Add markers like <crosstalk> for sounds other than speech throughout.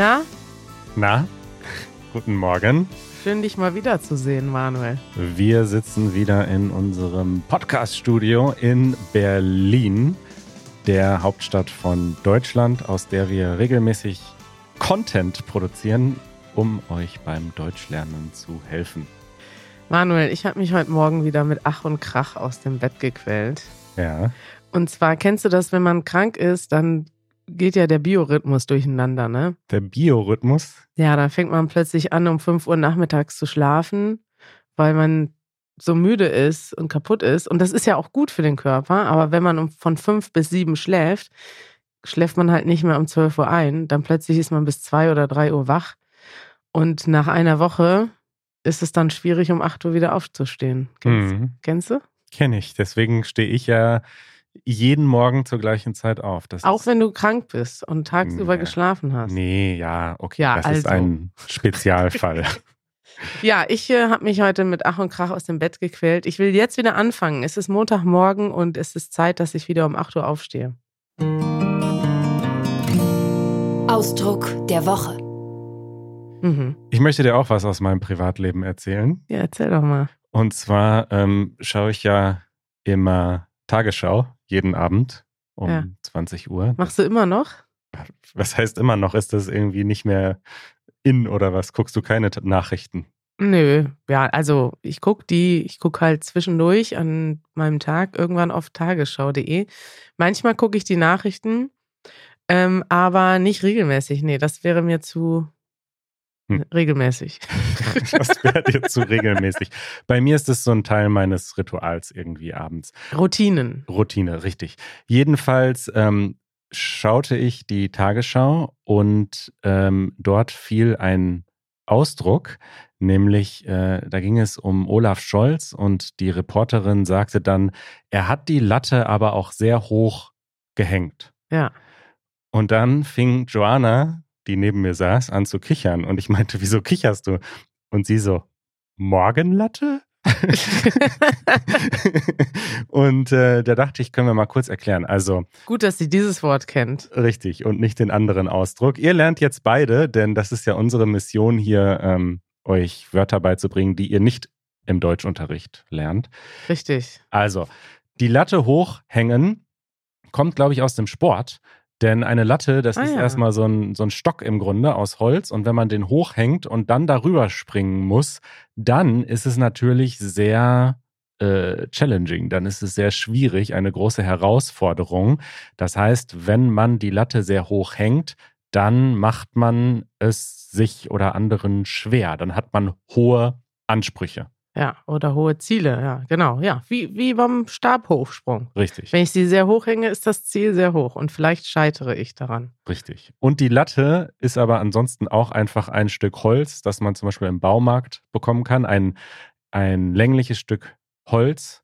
Na, Na, <laughs> guten Morgen. schön dich mal wiederzusehen, Manuel. Wir sitzen wieder in unserem Podcast-Studio in Berlin, der Hauptstadt von Deutschland, aus der wir regelmäßig Content produzieren, um euch beim Deutschlernen zu helfen. Manuel, ich habe mich heute Morgen wieder mit Ach und Krach aus dem Bett gequält. Ja, Und zwar kennst du das, wenn man krank ist, dann geht ja der Biorhythmus durcheinander, ne? der Biorhythmus. Ja, dann fängt man plötzlich an, um 5 Uhr nachmittags zu schlafen, weil man so müde ist und kaputt ist. Und das ist ja auch gut für den Körper, aber wenn man um, von 5 bis 7 schläft, schläft man halt nicht mehr um 12 Uhr ein. Dann plötzlich ist man bis 2 oder 3 Uhr wach. Und nach einer Woche ist es dann schwierig, um 8 Uhr wieder aufzustehen. Kennst, Mhm. kennst du? Kenne ich. Deswegen stehe ich ja jeden Morgen zur gleichen Zeit auf. Das Auch ist, wenn du krank bist und tagsüber Nee. geschlafen hast. Nee, ja, okay. Ja, das ist also. ein Spezialfall. <laughs> Ja, ich äh, habe mich heute mit Ach und Krach aus dem Bett gequält. Ich will jetzt wieder anfangen. Es ist Montagmorgen und es ist Zeit, dass ich wieder um 8 Uhr aufstehe. Ausdruck der Woche. Mhm. ich möchte dir auch was aus meinem Privatleben erzählen. Ja, erzähl doch mal. Und zwar ähm, schaue ich ja immer Tagesschau jeden Abend um Ja. 20 Uhr. Machst du immer noch? <laughs> Was heißt immer noch? Ist das irgendwie nicht mehr in oder was? Guckst du keine Nachrichten? Nö, ja, also ich gucke die, ich gucke halt zwischendurch an meinem Tag irgendwann auf tagesschau.de. Manchmal gucke ich die Nachrichten, ähm, aber nicht regelmäßig. Nee, das wäre mir zu Hm. regelmäßig. <laughs> Das wäre dir zu regelmäßig. Bei mir ist es so ein Teil meines Rituals irgendwie abends. Routinen. Routine, richtig. Jedenfalls ähm, schaute ich die Tagesschau und ähm, dort fiel ein Ausdruck, nämlich äh, da ging es um Olaf Scholz und die Reporterin sagte dann, er hat die Latte aber auch sehr hoch gehängt. Ja. Und dann fing Joanna, die neben mir saß, an zu kichern und ich meinte, wieso kicherst du? Und sie so, Morgenlatte? <laughs> und äh, da dachte ich, können wir mal kurz erklären. Also Gut, dass sie dieses Wort kennt. richtig und nicht den anderen Ausdruck. Ihr lernt jetzt beide, denn das ist ja unsere Mission hier, ähm, euch Wörter beizubringen, die ihr nicht im Deutschunterricht lernt. Richtig. Also, die Latte hochhängen kommt, glaube ich, aus dem Sport. Denn eine Latte, das Ah, ist ja. erstmal so ein, so ein Stock im Grunde aus Holz. Und wenn man den hochhängt und dann darüber springen muss, dann ist es natürlich sehr äh, challenging. Dann ist es sehr schwierig, eine große Herausforderung. Das heißt, wenn man die Latte sehr hoch hängt, dann macht man es sich oder anderen schwer. Dann hat man hohe Ansprüche. Ja, oder hohe Ziele, ja, genau, ja. Wie, wie beim Stabhochsprung. Richtig. Wenn ich sie sehr hoch hänge, ist das Ziel sehr hoch und vielleicht scheitere ich daran. Richtig. Und die Latte ist aber ansonsten auch einfach ein Stück Holz, das man zum Beispiel im Baumarkt bekommen kann. Ein, ein längliches Stück Holz.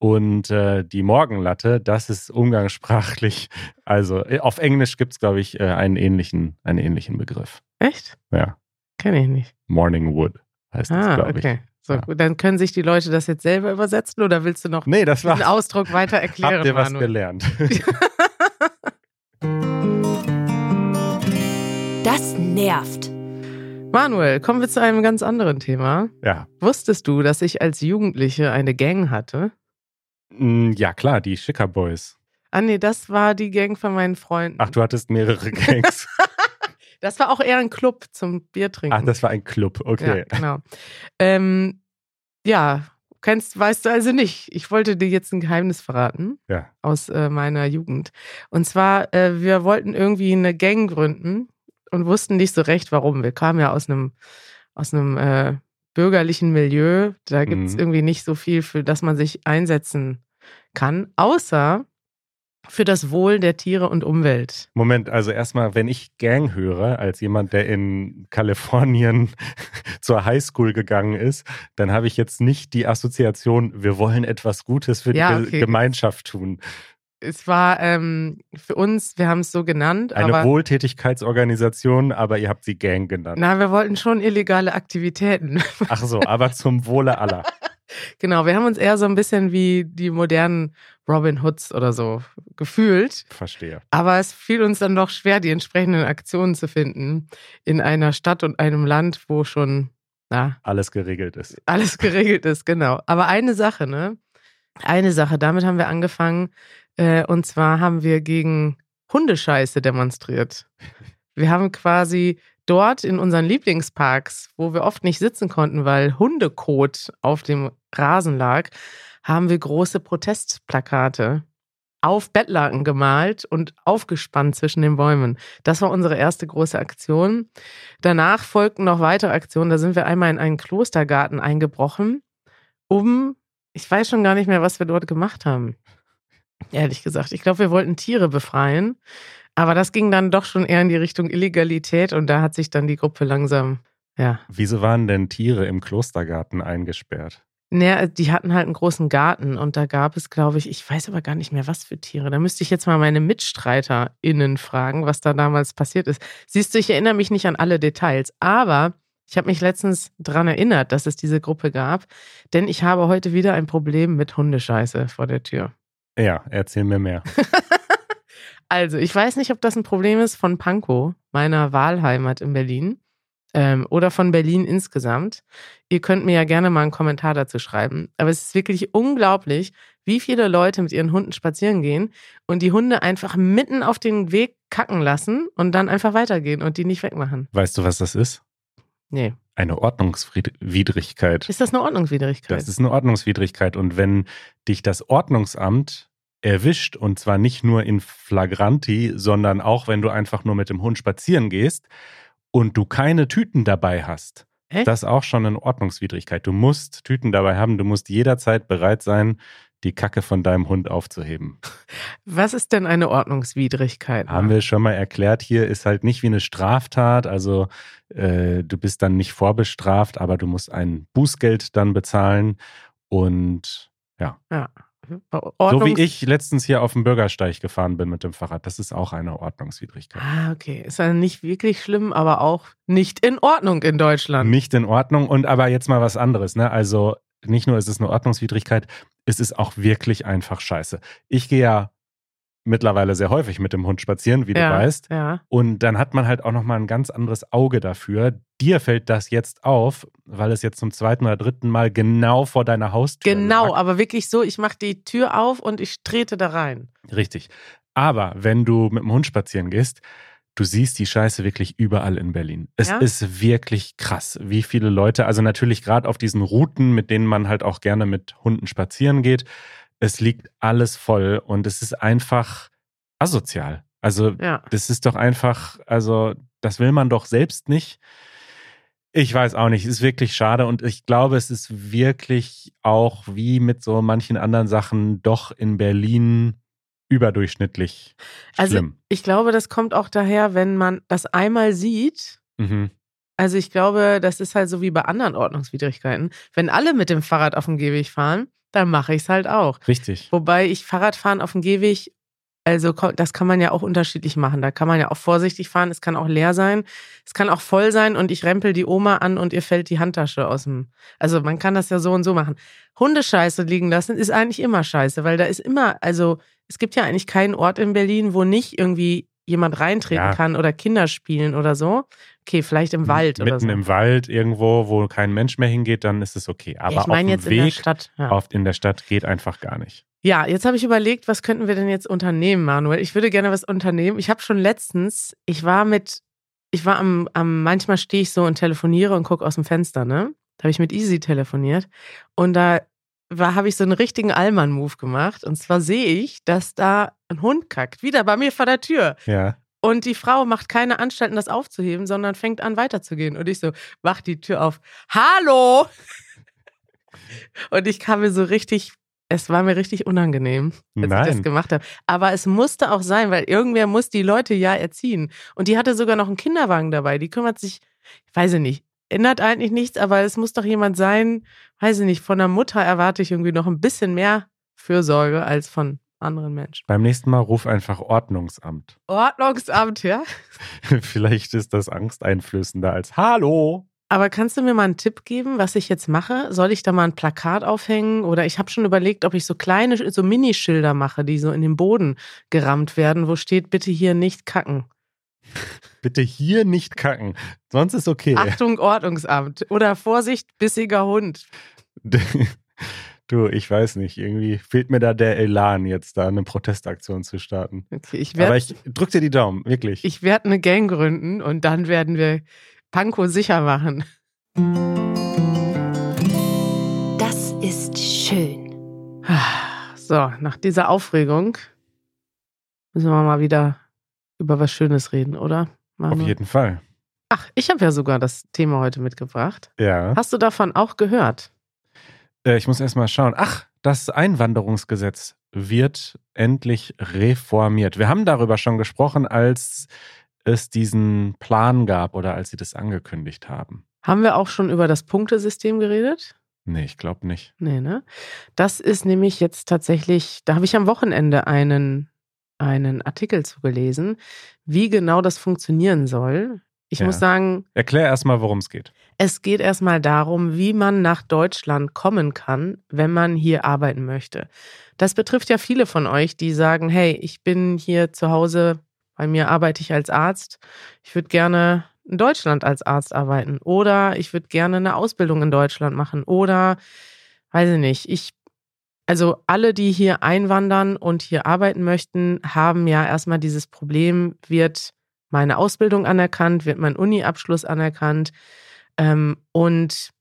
Und äh, die Morgenlatte, das ist umgangssprachlich. Also äh, auf Englisch gibt es, glaube ich, äh, einen, ähnlichen, einen ähnlichen Begriff. Echt? Ja. Kenne ich nicht. Morning Wood heißt das, Ah, glaube okay. So, Ja. Dann können sich die Leute das jetzt selber übersetzen oder willst du noch. Nee, das war. Ausdruck weiter <laughs> erklären? Habt ihr was Manuel? gelernt? <laughs> Das nervt. Manuel, kommen wir zu einem ganz anderen Thema. ja. Wusstest du, dass ich als Jugendliche eine Gang hatte? Mm, Ja, klar, die Schicker Boys. Ah, nee, das war die Gang von meinen Freunden. Ach, du hattest mehrere <laughs> Gangs. Das war auch eher ein Club zum Biertrinken. Ach, das war ein Club, okay. Ja, genau. Ähm, ja, kennst, weißt du also nicht. Ich wollte dir jetzt ein Geheimnis verraten Ja. aus äh, meiner Jugend. Und zwar, äh, wir wollten irgendwie eine Gang gründen und wussten nicht so recht, warum. Wir kamen ja aus einem, aus einem äh, bürgerlichen Milieu. Da gibt es Mhm. irgendwie nicht so viel, für das man sich einsetzen kann, außer für das Wohl der Tiere und Umwelt. Moment, also erstmal, wenn ich Gang höre, als jemand, der in Kalifornien <laughs> zur Highschool gegangen ist, dann habe ich jetzt nicht die Assoziation, wir wollen etwas Gutes für Ja, die okay. Gemeinschaft tun. Es war ähm, für uns, wir haben es so genannt, Eine Wohltätigkeitsorganisation, aber ihr habt sie Gang genannt. na, wir wollten schon illegale Aktivitäten. Ach so, aber zum Wohle aller. <laughs> Genau, wir haben uns eher so ein bisschen wie die modernen Robin Hoods oder so gefühlt. Verstehe. Aber es fiel uns dann doch schwer, die entsprechenden Aktionen zu finden in einer Stadt und einem Land, wo schon, na, Alles geregelt ist. alles geregelt ist, genau. Aber eine Sache, ne? Eine Sache, damit haben wir angefangen. Äh, und zwar haben wir gegen Hundescheiße demonstriert. Wir haben quasi dort in unseren Lieblingsparks, wo wir oft nicht sitzen konnten, weil Hundekot auf dem Rasen lag, haben wir große Protestplakate auf Bettlaken gemalt und aufgespannt zwischen den Bäumen. Das war unsere erste große Aktion. Danach folgten noch weitere Aktionen. Da sind wir einmal in einen Klostergarten eingebrochen, um, ich weiß schon gar nicht mehr, was wir dort gemacht haben. Ehrlich gesagt. Ich glaube, wir wollten Tiere befreien. Aber das ging dann doch schon eher in die Richtung Illegalität und da hat sich dann die Gruppe langsam, ja. Wieso waren denn Tiere im Klostergarten eingesperrt? Naja, die hatten halt einen großen Garten und da gab es, glaube ich, ich weiß aber gar nicht mehr, was für Tiere. Da müsste ich jetzt mal meine MitstreiterInnen fragen, was da damals passiert ist. Siehst du, ich erinnere mich nicht an alle Details, aber ich habe mich letztens daran erinnert, dass es diese Gruppe gab, denn ich habe heute wieder ein Problem mit Hundescheiße vor der Tür. Ja, erzähl mir mehr. <laughs> Also, ich weiß nicht, ob das ein Problem ist von Pankow, meiner Wahlheimat in Berlin, ähm, oder von Berlin insgesamt. Ihr könnt mir ja gerne mal einen Kommentar dazu schreiben. Aber es ist wirklich unglaublich, wie viele Leute mit ihren Hunden spazieren gehen und die Hunde einfach mitten auf den Weg kacken lassen und dann einfach weitergehen und die nicht wegmachen. Weißt du, was das ist? Nee. Eine Ordnungswidrigkeit. Ist das eine Ordnungswidrigkeit? Das ist eine Ordnungswidrigkeit. Und wenn dich das Ordnungsamt erwischt, und zwar nicht nur in Flagranti, sondern auch wenn du einfach nur mit dem Hund spazieren gehst und du keine Tüten dabei hast, Echt? das ist auch schon eine Ordnungswidrigkeit. Du musst Tüten dabei haben, du musst jederzeit bereit sein, die Kacke von deinem Hund aufzuheben. <laughs> Was ist denn eine Ordnungswidrigkeit? Haben wir schon mal erklärt, hier ist halt nicht wie eine Straftat, also äh, du bist dann nicht vorbestraft, aber du musst ein Bußgeld dann bezahlen und ja. so Ordnungs wie ich letztens hier auf dem Bürgersteig gefahren bin mit dem Fahrrad, das ist auch eine Ordnungswidrigkeit. Ah, okay. Ist ja nicht wirklich schlimm, aber auch nicht in Ordnung in Deutschland. Nicht in Ordnung und aber jetzt mal was anderes, ne? Also nicht nur ist es eine Ordnungswidrigkeit, es ist auch wirklich einfach scheiße. Ich gehe ja mittlerweile sehr häufig mit dem Hund spazieren, wie ja, du weißt. Ja. Und dann hat man halt auch nochmal ein ganz anderes Auge dafür. Dir fällt das jetzt auf, weil es jetzt zum zweiten oder dritten Mal genau vor deiner Haustür Genau, lag. aber wirklich so, ich mache die Tür auf und ich trete da rein. Richtig. Aber wenn du mit dem Hund spazieren gehst, du siehst die Scheiße wirklich überall in Berlin. Es Ja? ist wirklich krass, wie viele Leute, also natürlich gerade auf diesen Routen, mit denen man halt auch gerne mit Hunden spazieren geht, es liegt alles voll und es ist einfach asozial. Also Ja. das ist doch einfach, also das will man doch selbst nicht. Ich weiß auch nicht, es ist wirklich schade und ich glaube, es ist wirklich auch wie mit so manchen anderen Sachen doch in Berlin überdurchschnittlich Also schlimm. ich glaube, das kommt auch daher, wenn man das einmal sieht. Mhm. Also ich glaube, das ist halt so wie bei anderen Ordnungswidrigkeiten. Wenn alle mit dem Fahrrad auf dem Gehweg fahren, dann mache ich es halt auch. Richtig. Wobei ich Fahrradfahren auf dem Gehweg, also das kann man ja auch unterschiedlich machen. Da kann man ja auch vorsichtig fahren, es kann auch leer sein, es kann auch voll sein und ich rempel die Oma an und ihr fällt die Handtasche aus dem. Also man kann das ja so und so machen. Hundescheiße liegen lassen ist eigentlich immer scheiße, weil da ist immer, also es gibt ja eigentlich keinen Ort in Berlin, wo nicht irgendwie jemand reintreten Ja. kann oder Kinder spielen oder so. Okay, vielleicht im Wald Mitten oder so. im Wald irgendwo, wo kein Mensch mehr hingeht, dann ist es okay. Aber Ja, ich auf meine dem jetzt in der Weg Stadt. Ja. oft in der Stadt geht einfach gar nicht. Ja, jetzt habe ich überlegt, was könnten wir denn jetzt unternehmen, Manuel? Ich würde gerne was unternehmen. Ich habe schon letztens, ich war mit, ich war am, am manchmal stehe ich so und telefoniere und gucke aus dem Fenster, ne? Da habe ich mit Easy telefoniert und da habe ich so einen richtigen Allmann-Move gemacht. Und zwar sehe ich, dass da ein Hund kackt, wieder bei mir vor der Tür. Ja. Und die Frau macht keine Anstalten, das aufzuheben, sondern fängt an weiterzugehen. Und ich so, mach die Tür auf. Hallo! <laughs> Und ich kam mir so richtig, es war mir richtig unangenehm, als ich das Nein. gemacht habe. Aber es musste auch sein, weil irgendwer muss die Leute ja erziehen. Und die hatte sogar noch einen Kinderwagen dabei. Die kümmert sich, ich weiß ich nicht, ändert eigentlich nichts, aber es muss doch jemand sein, weiß ich nicht, von der Mutter erwarte ich irgendwie noch ein bisschen mehr Fürsorge als von anderen Menschen. Beim nächsten Mal ruf einfach Ordnungsamt. <laughs> Ordnungsamt, ja? Vielleicht ist das angsteinflößender als Hallo. Aber kannst du mir mal einen Tipp geben, was ich jetzt mache? Soll ich da mal ein Plakat aufhängen? Oder ich habe schon überlegt, ob ich so kleine, so Minischilder mache, die so in den Boden gerammt werden, wo steht, bitte hier nicht kacken. Bitte hier nicht kacken. Sonst ist okay. Achtung, Ordnungsamt. Oder Vorsicht, bissiger Hund. <laughs> Du, ich weiß nicht. Irgendwie fehlt mir da der Elan, jetzt da eine Protestaktion zu starten. Okay, ich werd, Aber ich drück dir die Daumen, wirklich. ich werde eine Gang gründen und dann werden wir Pankow sicher machen. Das ist schön. So, nach dieser Aufregung müssen wir mal wieder über was Schönes reden, oder? Auf Manu? jeden Fall. Ach, ich habe ja sogar das Thema heute mitgebracht. Ja. Hast du davon auch gehört? Äh, ich muss erst mal schauen. Ach, das Einwanderungsgesetz wird endlich reformiert. Wir haben darüber schon gesprochen, als es diesen Plan gab oder als sie das angekündigt haben. Haben wir auch schon über das Punktesystem geredet? Nee, ich glaube nicht. Nee, ne? Das ist nämlich jetzt tatsächlich, da habe ich am Wochenende einen, einen Artikel zugelesen, wie genau das funktionieren soll. Ich Ja. muss sagen, Erklär erst mal, worum es geht. es geht erstmal darum, wie man nach Deutschland kommen kann, wenn man hier arbeiten möchte. Das betrifft ja viele von euch, die sagen, hey, ich bin hier zu Hause, bei mir arbeite ich als Arzt, ich würde gerne in Deutschland als Arzt arbeiten oder ich würde gerne eine Ausbildung in Deutschland machen oder weiß ich nicht, ich also alle, die hier einwandern und hier arbeiten möchten, haben ja erstmal dieses Problem, wird meine Ausbildung anerkannt, wird mein Uni-Abschluss anerkannt. Ähm, und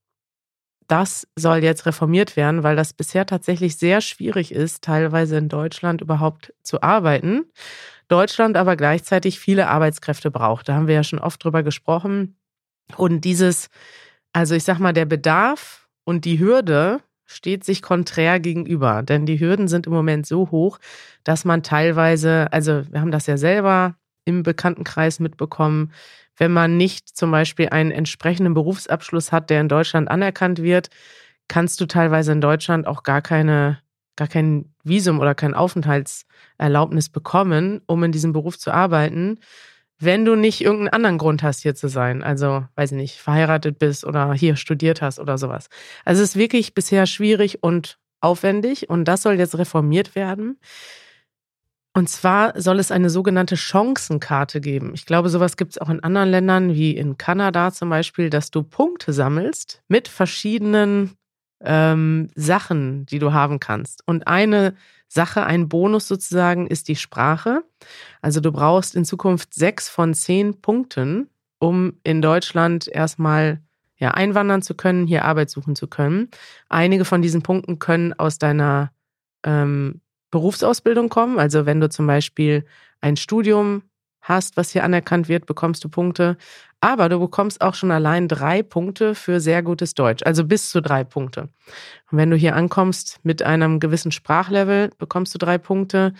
das soll jetzt reformiert werden, weil das bisher tatsächlich sehr schwierig ist, teilweise in Deutschland überhaupt zu arbeiten. Deutschland aber gleichzeitig viele Arbeitskräfte braucht. Da haben wir ja schon oft drüber gesprochen. Und dieses, also ich sag mal, der Bedarf und die Hürde steht sich konträr gegenüber. Denn die Hürden sind im Moment so hoch, dass man teilweise, also wir haben das ja selber im Bekanntenkreis mitbekommen, wenn man nicht zum Beispiel einen entsprechenden Berufsabschluss hat, der in Deutschland anerkannt wird, kannst du teilweise in Deutschland auch gar keine, gar kein Visum oder kein Aufenthaltserlaubnis bekommen, um in diesem Beruf zu arbeiten, wenn du nicht irgendeinen anderen Grund hast, hier zu sein. Also, weiß ich nicht, verheiratet bist oder hier studiert hast oder sowas. Also es ist wirklich bisher schwierig und aufwendig und das soll jetzt reformiert werden. Und zwar soll es eine sogenannte Chancenkarte geben. Ich glaube, sowas gibt es auch in anderen Ländern, wie in Kanada zum Beispiel, dass du Punkte sammelst mit verschiedenen ähm, Sachen, die du haben kannst. Und eine Sache, ein Bonus sozusagen, ist die Sprache. Also du brauchst in Zukunft sechs von zehn Punkten, um in Deutschland erstmal ja, einwandern zu können, hier Arbeit suchen zu können. Einige von diesen Punkten können aus deiner ähm, Berufsausbildung kommen. Also wenn du zum Beispiel ein Studium hast, was hier anerkannt wird, bekommst du Punkte. Aber du bekommst auch schon allein drei Punkte für sehr gutes Deutsch, also bis zu drei Punkte. Und wenn du hier ankommst mit einem gewissen Sprachlevel, bekommst du drei Punkte.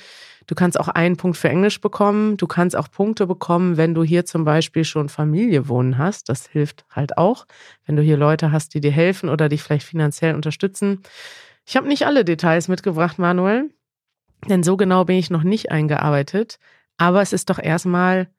Du kannst auch einen Punkt für Englisch bekommen. Du kannst auch Punkte bekommen, wenn du hier zum Beispiel schon Familie wohnen hast. Das hilft halt auch, wenn du hier Leute hast, die dir helfen oder dich vielleicht finanziell unterstützen. Ich habe nicht alle Details mitgebracht, Manuel, denn so genau bin ich noch nicht eingearbeitet. Aber es ist doch erstmal,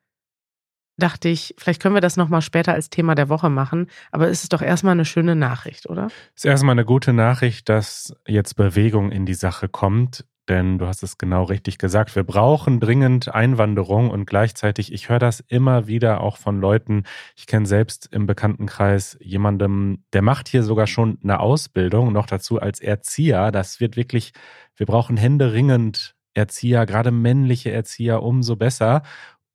dachte ich, vielleicht können wir das nochmal später als Thema der Woche machen. Aber es ist doch erstmal eine schöne Nachricht, oder? Ist erstmal eine gute Nachricht, dass jetzt Bewegung in die Sache kommt, denn du hast es genau richtig gesagt. Wir brauchen dringend Einwanderung und gleichzeitig, ich höre das immer wieder auch von Leuten. Ich kenne selbst im Bekanntenkreis jemandem, der macht hier sogar schon eine Ausbildung, noch dazu als Erzieher. Das wird wirklich, wir brauchen händeringend Erzieher, gerade männliche Erzieher, umso besser.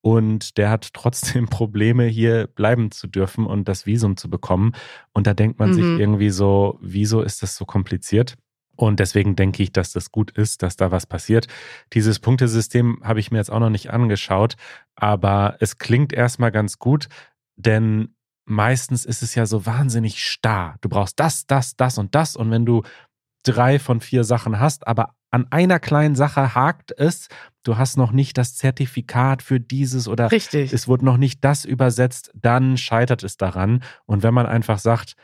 Und der hat trotzdem <laughs> Probleme, hier bleiben zu dürfen und das Visum zu bekommen. Und da denkt man Mhm. sich irgendwie so, wieso ist das so kompliziert? Und deswegen denke ich, dass das gut ist, dass da was passiert. Dieses Punktesystem habe ich mir jetzt auch noch nicht angeschaut, aber es klingt erstmal ganz gut, denn meistens ist es ja so wahnsinnig starr. Du brauchst das, das, das und das. Und wenn du drei von vier Sachen hast, aber an einer kleinen Sache hakt es, du hast noch nicht das Zertifikat für dieses oder Richtig. es wurde noch nicht das übersetzt, dann scheitert es daran. Und wenn man einfach sagt,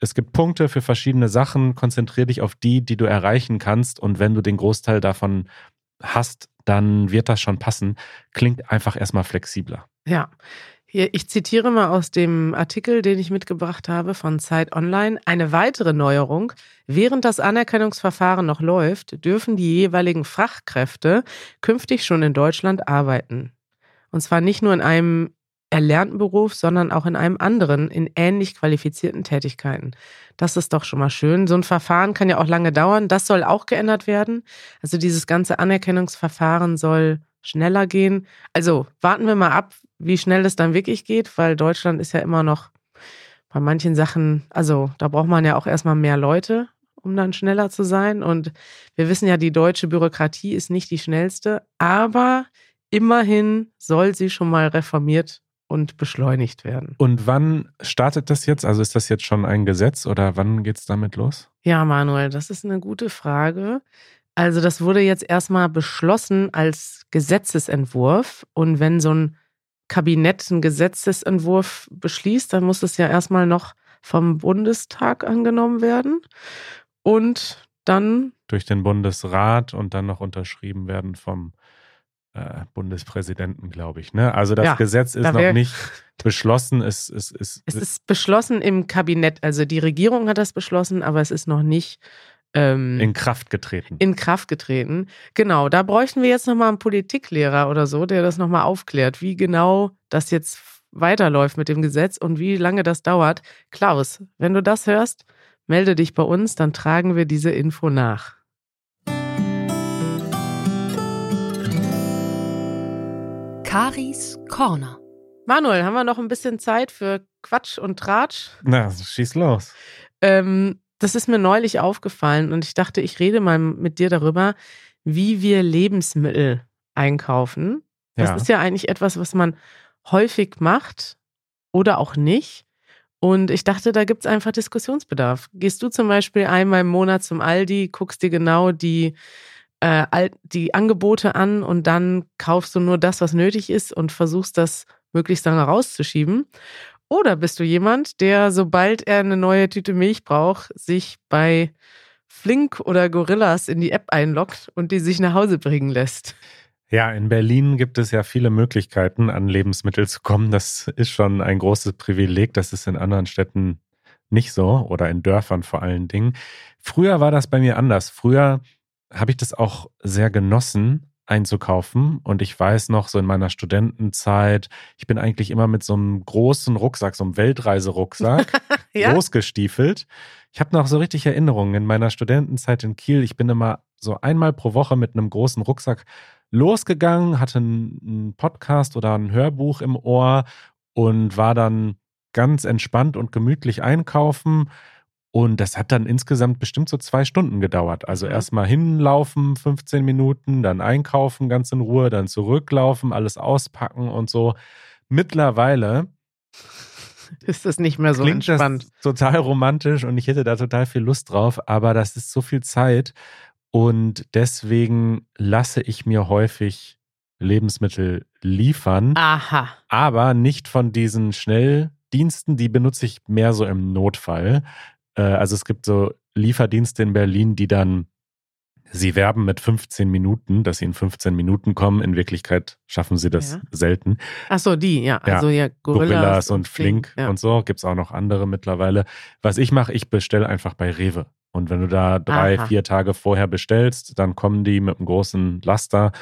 es gibt Punkte für verschiedene Sachen, konzentriere dich auf die, die du erreichen kannst. Und wenn du den Großteil davon hast, dann wird das schon passen. Klingt einfach erstmal flexibler. Ja. Hier, ich zitiere mal aus dem Artikel, den ich mitgebracht habe von Zeit Online. Eine weitere Neuerung. Während das Anerkennungsverfahren noch läuft, dürfen die jeweiligen Fachkräfte künftig schon in Deutschland arbeiten. Und zwar nicht nur in einem erlernten Beruf, sondern auch in einem anderen, in ähnlich qualifizierten Tätigkeiten. Das ist doch schon mal schön. So ein Verfahren kann ja auch lange dauern. Das soll auch geändert werden. Also dieses ganze Anerkennungsverfahren soll schneller gehen. Also warten wir mal ab, wie schnell es dann wirklich geht, weil Deutschland ist ja immer noch bei manchen Sachen, also da braucht man ja auch erstmal mehr Leute, um dann schneller zu sein. Und wir wissen ja, die deutsche Bürokratie ist nicht die schnellste, aber immerhin soll sie schon mal reformiert und beschleunigt werden. Und wann startet das jetzt? Also ist das jetzt schon ein Gesetz oder wann geht es damit los? Ja, Manuel, das ist eine gute Frage. Also das wurde jetzt erstmal beschlossen als Gesetzesentwurf. Und wenn so ein Kabinett einen Gesetzesentwurf beschließt, dann muss es ja erstmal noch vom Bundestag angenommen werden. Und dann. Durch den Bundesrat und dann noch unterschrieben werden vom äh, Bundespräsidenten, glaube ich. Ne? Also das ja, Gesetz ist da noch nicht beschlossen. Es, es, es, es ist beschlossen im Kabinett. Also die Regierung hat das beschlossen, aber es ist noch nicht ähm, in Kraft getreten. In Kraft getreten. Genau, da bräuchten wir jetzt nochmal einen Politiklehrer oder so, der das nochmal aufklärt, wie genau das jetzt weiterläuft mit dem Gesetz und wie lange das dauert. Klaus, wenn du das hörst, melde dich bei uns, dann tragen wir diese Info nach. Karis Corner. Manuel, haben wir noch ein bisschen Zeit für Quatsch und Tratsch? Na, schieß los. Ähm, das ist mir neulich aufgefallen und ich dachte, ich rede mal mit dir darüber, wie wir Lebensmittel einkaufen. Das ja. ist ja eigentlich etwas, was man häufig macht oder auch nicht. Und ich dachte, da gibt es einfach Diskussionsbedarf. Gehst du zum Beispiel einmal im Monat zum Aldi, guckst dir genau die, äh, die Angebote an und dann kaufst du nur das, was nötig ist und versuchst das möglichst lange rauszuschieben? Oder bist du jemand, der, sobald er eine neue Tüte Milch braucht, sich bei Flink oder Gorillas in die App einloggt und die sich nach Hause bringen lässt? Ja, in Berlin gibt es ja viele Möglichkeiten, an Lebensmittel zu kommen. Das ist schon ein großes Privileg. Das ist in anderen Städten nicht so oder in Dörfern vor allen Dingen. Früher war das bei mir anders. Früher habe ich das auch sehr genossen, einzukaufen. Und ich weiß noch, so in meiner Studentenzeit, ich bin eigentlich immer mit so einem großen Rucksack, so einem Weltreiserucksack, <laughs> ja? losgestiefelt. Ich habe noch so richtig Erinnerungen in meiner Studentenzeit in Kiel. Ich bin immer so einmal pro Woche mit einem großen Rucksack losgegangen, hatte einen Podcast oder ein Hörbuch im Ohr und war dann ganz entspannt und gemütlich einkaufen und das hat dann insgesamt bestimmt so zwei Stunden gedauert. Also mhm. erstmal hinlaufen, 15 Minuten, dann einkaufen ganz in Ruhe, dann zurücklaufen, alles auspacken und so. Mittlerweile <laughs> ist das nicht mehr so klingt entspannt. Das total romantisch und ich hätte da total viel Lust drauf, aber das ist so viel Zeit und deswegen lasse ich mir häufig Lebensmittel liefern. Aha. Aber nicht von diesen Schnelldiensten, die benutze ich mehr so im Notfall. Äh, also es gibt so Lieferdienste in Berlin, die dann, sie werben mit 15 Minuten, dass sie in 15 Minuten kommen. In Wirklichkeit schaffen sie das ja. selten. Ach so, die, ja. Also ja, Gorillas, Gorillas und Flink, Flink ja. und so. Gibt es auch noch andere mittlerweile. Was ich mache, ich bestelle einfach bei Rewe. Und wenn du da drei, Aha. vier Tage vorher bestellst, dann kommen die mit einem großen Laster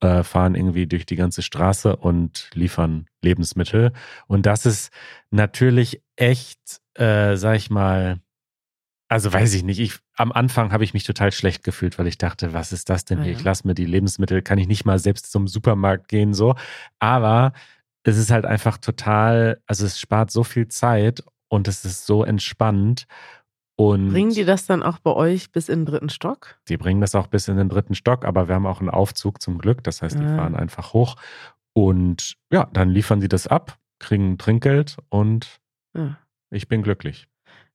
äh, fahren irgendwie durch die ganze Straße und liefern Lebensmittel. Und das ist natürlich echt, äh, sag ich mal, also weiß ich nicht. Ich, am Anfang habe ich mich total schlecht gefühlt, weil ich dachte, was ist das denn hier? Ja. Ich lasse mir die Lebensmittel, kann ich nicht mal selbst zum Supermarkt gehen, so. Aber es ist halt einfach total, also es spart so viel Zeit und es ist so entspannt. Und bringen die das dann auch bei euch bis in den dritten Stock? Die bringen das auch bis in den dritten Stock, aber wir haben auch einen Aufzug zum Glück. Das heißt, die ah. fahren einfach hoch. Und ja, dann liefern sie das ab, kriegen Trinkgeld und ja. ich bin glücklich.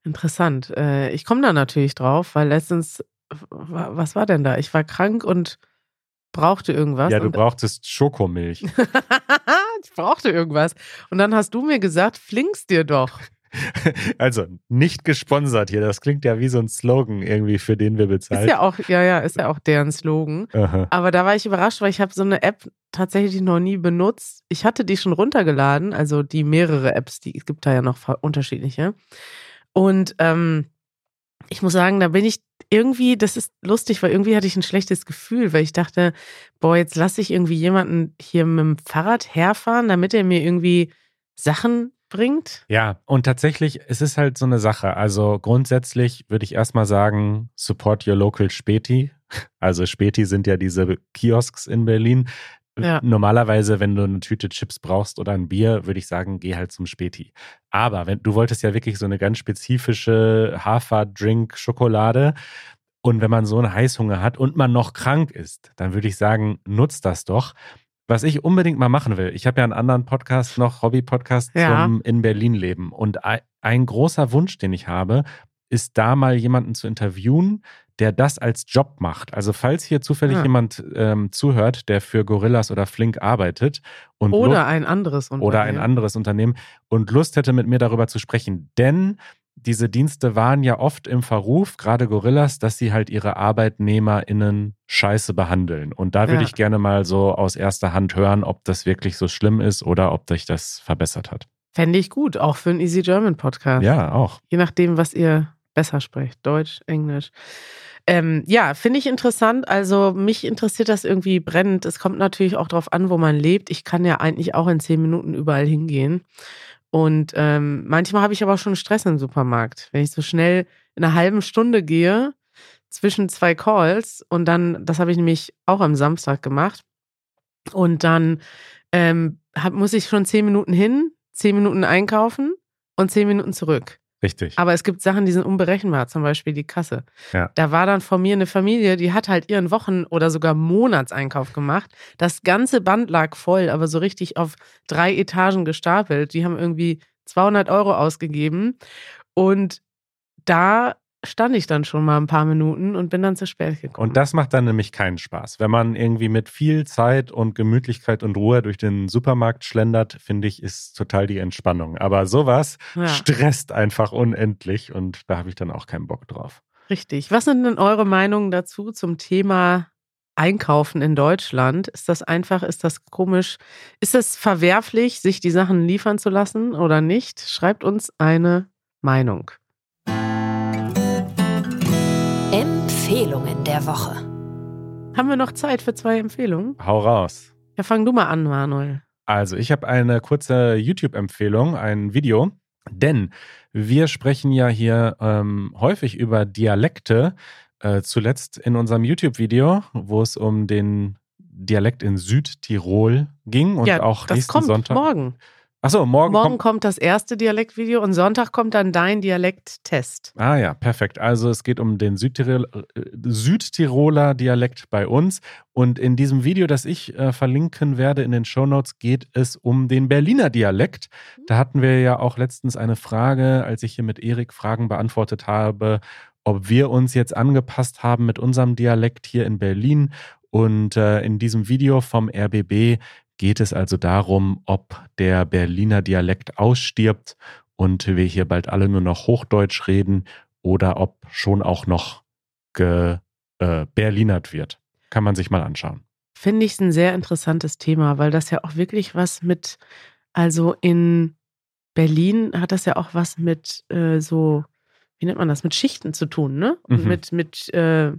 Interessant. Äh, ich komme da natürlich drauf, weil letztens, was war denn da? Ich war krank und brauchte irgendwas. Ja, du brauchtest Schokomilch. <laughs> ich brauchte irgendwas. Und dann hast du mir gesagt, flinkst dir doch. <laughs> Also nicht gesponsert hier. Das klingt ja wie so ein Slogan irgendwie, für den wir bezahlen. Ist ja auch, ja, ja, ist ja auch deren Slogan. Aha. Aber da war ich überrascht, weil ich habe so eine App tatsächlich noch nie benutzt. Ich hatte die schon runtergeladen, also die mehrere Apps, die es gibt da ja noch unterschiedliche. Und ähm, ich muss sagen, da bin ich irgendwie, das ist lustig, weil irgendwie hatte ich ein schlechtes Gefühl, weil ich dachte, boah, jetzt lasse ich irgendwie jemanden hier mit dem Fahrrad herfahren, damit er mir irgendwie Sachen bringt. Ja, und tatsächlich, es ist halt so eine Sache. Also grundsätzlich würde ich erstmal sagen, support your local Späti. Also Späti sind ja diese Kiosks in Berlin. Ja. Normalerweise, wenn du eine Tüte Chips brauchst oder ein Bier, würde ich sagen, geh halt zum Späti. Aber wenn du wolltest ja wirklich so eine ganz spezifische Haferdrink-Schokolade. Und wenn man so einen Heißhunger hat und man noch krank ist, dann würde ich sagen, nutzt das doch. Was ich unbedingt mal machen will, ich habe ja einen anderen Podcast noch, Hobby-Podcast Ja. zum in Berlin leben. Und ein, ein großer Wunsch, den ich habe, ist da mal jemanden zu interviewen, der das als Job macht. Also falls hier zufällig Ja. jemand ähm, zuhört, der für Gorillas oder Flink arbeitet und Oder Lust- ein anderes Unternehmen. oder ein anderes Unternehmen und Lust hätte, mit mir darüber zu sprechen. Denn diese Dienste waren ja oft im Verruf, gerade Gorillas, dass sie halt ihre ArbeitnehmerInnen scheiße behandeln. Und da würde Ja. ich gerne mal so aus erster Hand hören, ob das wirklich so schlimm ist oder ob sich das verbessert hat. Fände ich gut, auch für einen Easy German Podcast. Ja, auch. Je nachdem, was ihr besser sprecht. Deutsch, Englisch. Ähm, ja, finde ich interessant. Also mich interessiert das irgendwie brennend. Es kommt natürlich auch darauf an, wo man lebt. Ich kann ja eigentlich auch in zehn Minuten überall hingehen. Und ähm, manchmal habe ich aber schon Stress im Supermarkt. Wenn ich so schnell in einer halben Stunde gehe zwischen zwei Calls und dann, das habe ich nämlich auch am Samstag gemacht. Und dann ähm, hab, muss ich schon zehn Minuten hin, zehn Minuten einkaufen und zehn Minuten zurück. Richtig. Aber es gibt Sachen, die sind unberechenbar, zum Beispiel die Kasse. Ja. Da war dann von mir eine Familie, die hat halt ihren Wochen- oder sogar Monatseinkauf gemacht. Das ganze Band lag voll, aber so richtig auf drei Etagen gestapelt. Die haben irgendwie 200 Euro ausgegeben. Und da stand ich dann schon mal ein paar Minuten und bin dann zu spät gekommen. Und das macht dann nämlich keinen Spaß. Wenn man irgendwie mit viel Zeit und Gemütlichkeit und Ruhe durch den Supermarkt schlendert, finde ich, ist total die Entspannung. Aber sowas ja, stresst einfach unendlich und da habe ich dann auch keinen Bock drauf. richtig. Was sind denn eure Meinungen dazu zum Thema Einkaufen in Deutschland? Ist das einfach, ist das komisch? Ist es verwerflich, sich die Sachen liefern zu lassen oder nicht? Schreibt uns eine Meinung. Empfehlungen der Woche. Haben wir noch Zeit für zwei Empfehlungen? Hau raus. Ja, fang du mal an, Manuel. Also, ich habe eine kurze YouTube-Empfehlung, ein Video, denn wir sprechen ja hier ähm, häufig über Dialekte. Äh, zuletzt in unserem YouTube-Video, wo es um den Dialekt in Südtirol ging und ja, auch das nächsten kommt Sonntag. morgen. Achso, morgen, Morgen kommt. kommt das erste Dialektvideo und Sonntag kommt dann dein Dialekttest. Ah ja, perfekt. Also es geht um den Südtirol, äh, Südtiroler Dialekt bei uns. Und in diesem Video, das ich äh, verlinken werde in den Shownotes, geht es um den Berliner Dialekt. Da hatten wir ja auch letztens eine Frage, als ich hier mit Erik Fragen beantwortet habe, ob wir uns jetzt angepasst haben mit unserem Dialekt hier in Berlin. Und äh, in diesem Video vom RBB geht es also darum, ob der Berliner Dialekt ausstirbt und wir hier bald alle nur noch Hochdeutsch reden oder ob schon auch noch ge, äh, Berlinert wird. Kann man sich mal anschauen. Finde ich ein sehr interessantes Thema, weil das ja auch wirklich was mit, also in Berlin hat das ja auch was mit äh, so, wie nennt man das, mit Schichten zu tun, ne? Und Mhm. mit, mit, äh,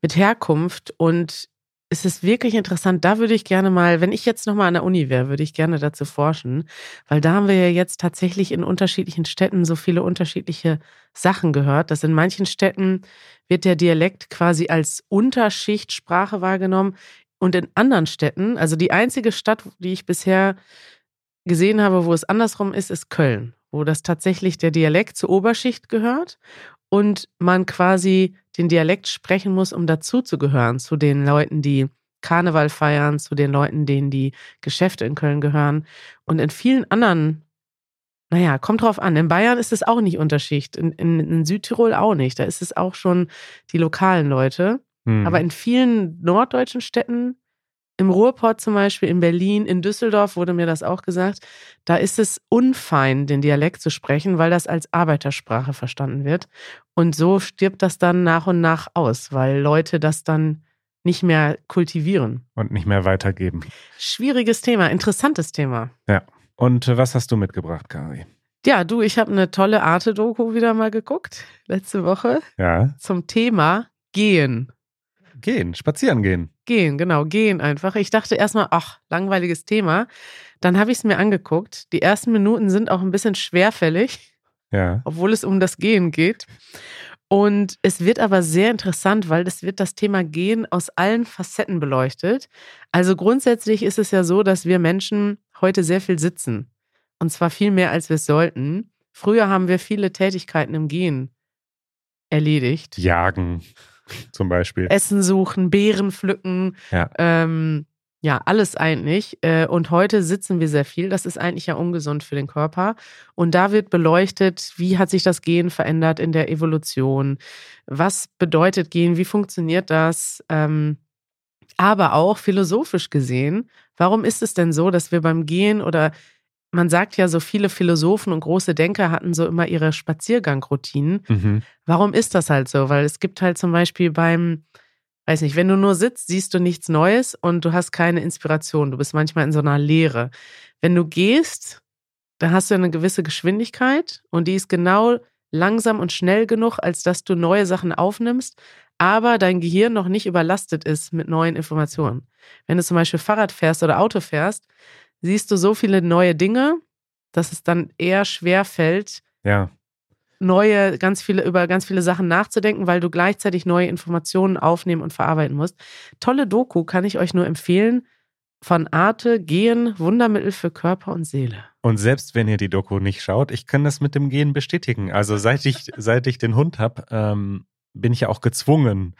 mit Herkunft. Und es ist wirklich interessant. Da würde ich gerne mal, wenn ich jetzt nochmal an der Uni wäre, würde ich gerne dazu forschen, weil da haben wir ja jetzt tatsächlich in unterschiedlichen Städten so viele unterschiedliche Sachen gehört, dass in manchen Städten wird der Dialekt quasi als Unterschichtssprache wahrgenommen und in anderen Städten, also die einzige Stadt, die ich bisher gesehen habe, wo es andersrum ist, ist Köln, wo das tatsächlich der Dialekt zur Oberschicht gehört und man quasi den Dialekt sprechen muss, um dazuzugehören zu den Leuten, die Karneval feiern, zu den Leuten, denen die Geschäfte in Köln gehören. Und in vielen anderen, naja, kommt drauf an. In Bayern ist es auch nicht Unterschicht, in, in, in Südtirol auch nicht. Da ist es auch schon die lokalen Leute. Hm. Aber in vielen norddeutschen Städten Im Ruhrpott zum Beispiel, in Berlin, in Düsseldorf wurde mir das auch gesagt, da ist es unfein, den Dialekt zu sprechen, weil das als Arbeitersprache verstanden wird. Und so stirbt das dann nach und nach aus, weil Leute das dann nicht mehr kultivieren. Und nicht mehr weitergeben. Schwieriges Thema, interessantes Thema. Ja. Und äh, was hast du mitgebracht, Kari? Ja, du, ich habe eine tolle Arte-Doku wieder mal geguckt, letzte Woche, Ja. zum Thema Gehen. Gehen, spazieren gehen. Gehen, genau, gehen einfach. Ich dachte erstmal, ach, langweiliges Thema. Dann habe ich es mir angeguckt. Die ersten Minuten sind auch ein bisschen schwerfällig, Ja. obwohl es um das Gehen geht. Und es wird aber sehr interessant, weil es wird das Thema Gehen aus allen Facetten beleuchtet. Also grundsätzlich ist es ja so, dass wir Menschen heute sehr viel sitzen. Und zwar viel mehr, als wir es sollten. Früher haben wir viele Tätigkeiten im Gehen erledigt. Jagen zum Beispiel. Essen suchen, Beeren pflücken, Ja. ähm, ja, alles eigentlich. Äh, und heute sitzen wir sehr viel. Das ist eigentlich ja ungesund für den Körper. Und da wird beleuchtet, wie hat sich das Gen verändert in der Evolution? Was bedeutet Gen? Wie funktioniert das? Ähm, aber auch philosophisch gesehen, warum ist es denn so, dass wir beim Gehen oder man sagt ja, so viele Philosophen und große Denker hatten so immer ihre Spaziergangroutinen. Mhm. Warum ist das halt so? Weil es gibt halt zum Beispiel beim, weiß nicht, wenn du nur sitzt, siehst du nichts Neues und du hast keine Inspiration. Du bist manchmal in so einer Leere. Wenn du gehst, da hast du eine gewisse Geschwindigkeit und die ist genau langsam und schnell genug, als dass du neue Sachen aufnimmst, aber dein Gehirn noch nicht überlastet ist mit neuen Informationen. Wenn du zum Beispiel Fahrrad fährst oder Auto fährst, siehst du so viele neue Dinge, dass es dann eher schwer fällt, Ja. neue, ganz viele, über ganz viele Sachen nachzudenken, weil du gleichzeitig neue Informationen aufnehmen und verarbeiten musst. Tolle Doku kann ich euch nur empfehlen. Von Arte, Gehen, Wundermittel für Körper und Seele. Und selbst wenn ihr die Doku nicht schaut, ich kann das mit dem Gehen bestätigen. Also seit ich, seit ich den Hund habe, ähm, bin ich ja auch gezwungen,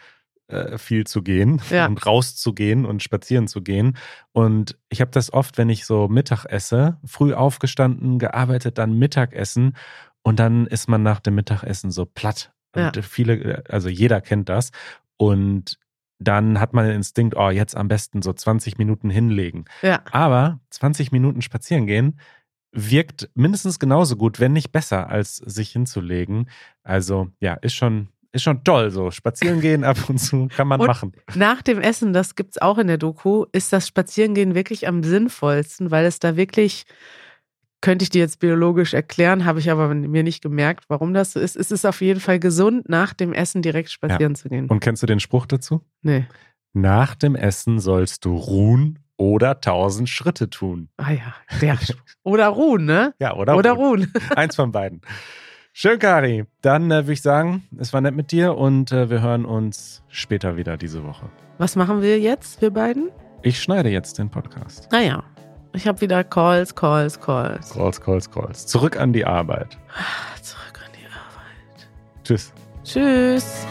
äh, viel zu gehen Ja. <laughs> und rauszugehen und spazieren zu gehen. Und ich habe das oft, wenn ich so Mittag esse, früh aufgestanden, gearbeitet, dann Mittagessen und dann ist man nach dem Mittagessen so platt. Und Ja. viele, also jeder kennt das. Und dann hat man den Instinkt, oh, jetzt am besten so 20 Minuten hinlegen. Ja, Aber 20 Minuten spazieren gehen wirkt mindestens genauso gut, wenn nicht besser, als sich hinzulegen. Also ja, ist schon, ist schon toll so. Spazieren gehen ab und zu kann man Und- machen. nach dem Essen, das gibt's auch in der Doku, ist das Spazierengehen wirklich am sinnvollsten, weil es da wirklich, könnte ich dir jetzt biologisch erklären, habe ich aber mir nicht gemerkt, warum das so ist. Es ist auf jeden Fall gesund, nach dem Essen direkt spazieren zu gehen. Und kennst du den Spruch dazu? Nee. Nach dem Essen sollst du ruhen oder tausend Schritte tun. Ah ja, der. Oder ruhen, ne? Ja, oder? Oder ruhen. ruhen. Eins von beiden. Schön, Kari. Dann äh, würde ich sagen, es war nett mit dir und äh, wir hören uns später wieder diese Woche. Was machen wir jetzt, wir beiden? Ich schneide jetzt den Podcast. Naja, ich habe wieder Calls, Calls, Calls. Calls, calls, calls. Zurück an die Arbeit. Zurück an die Arbeit. Tschüss. Tschüss.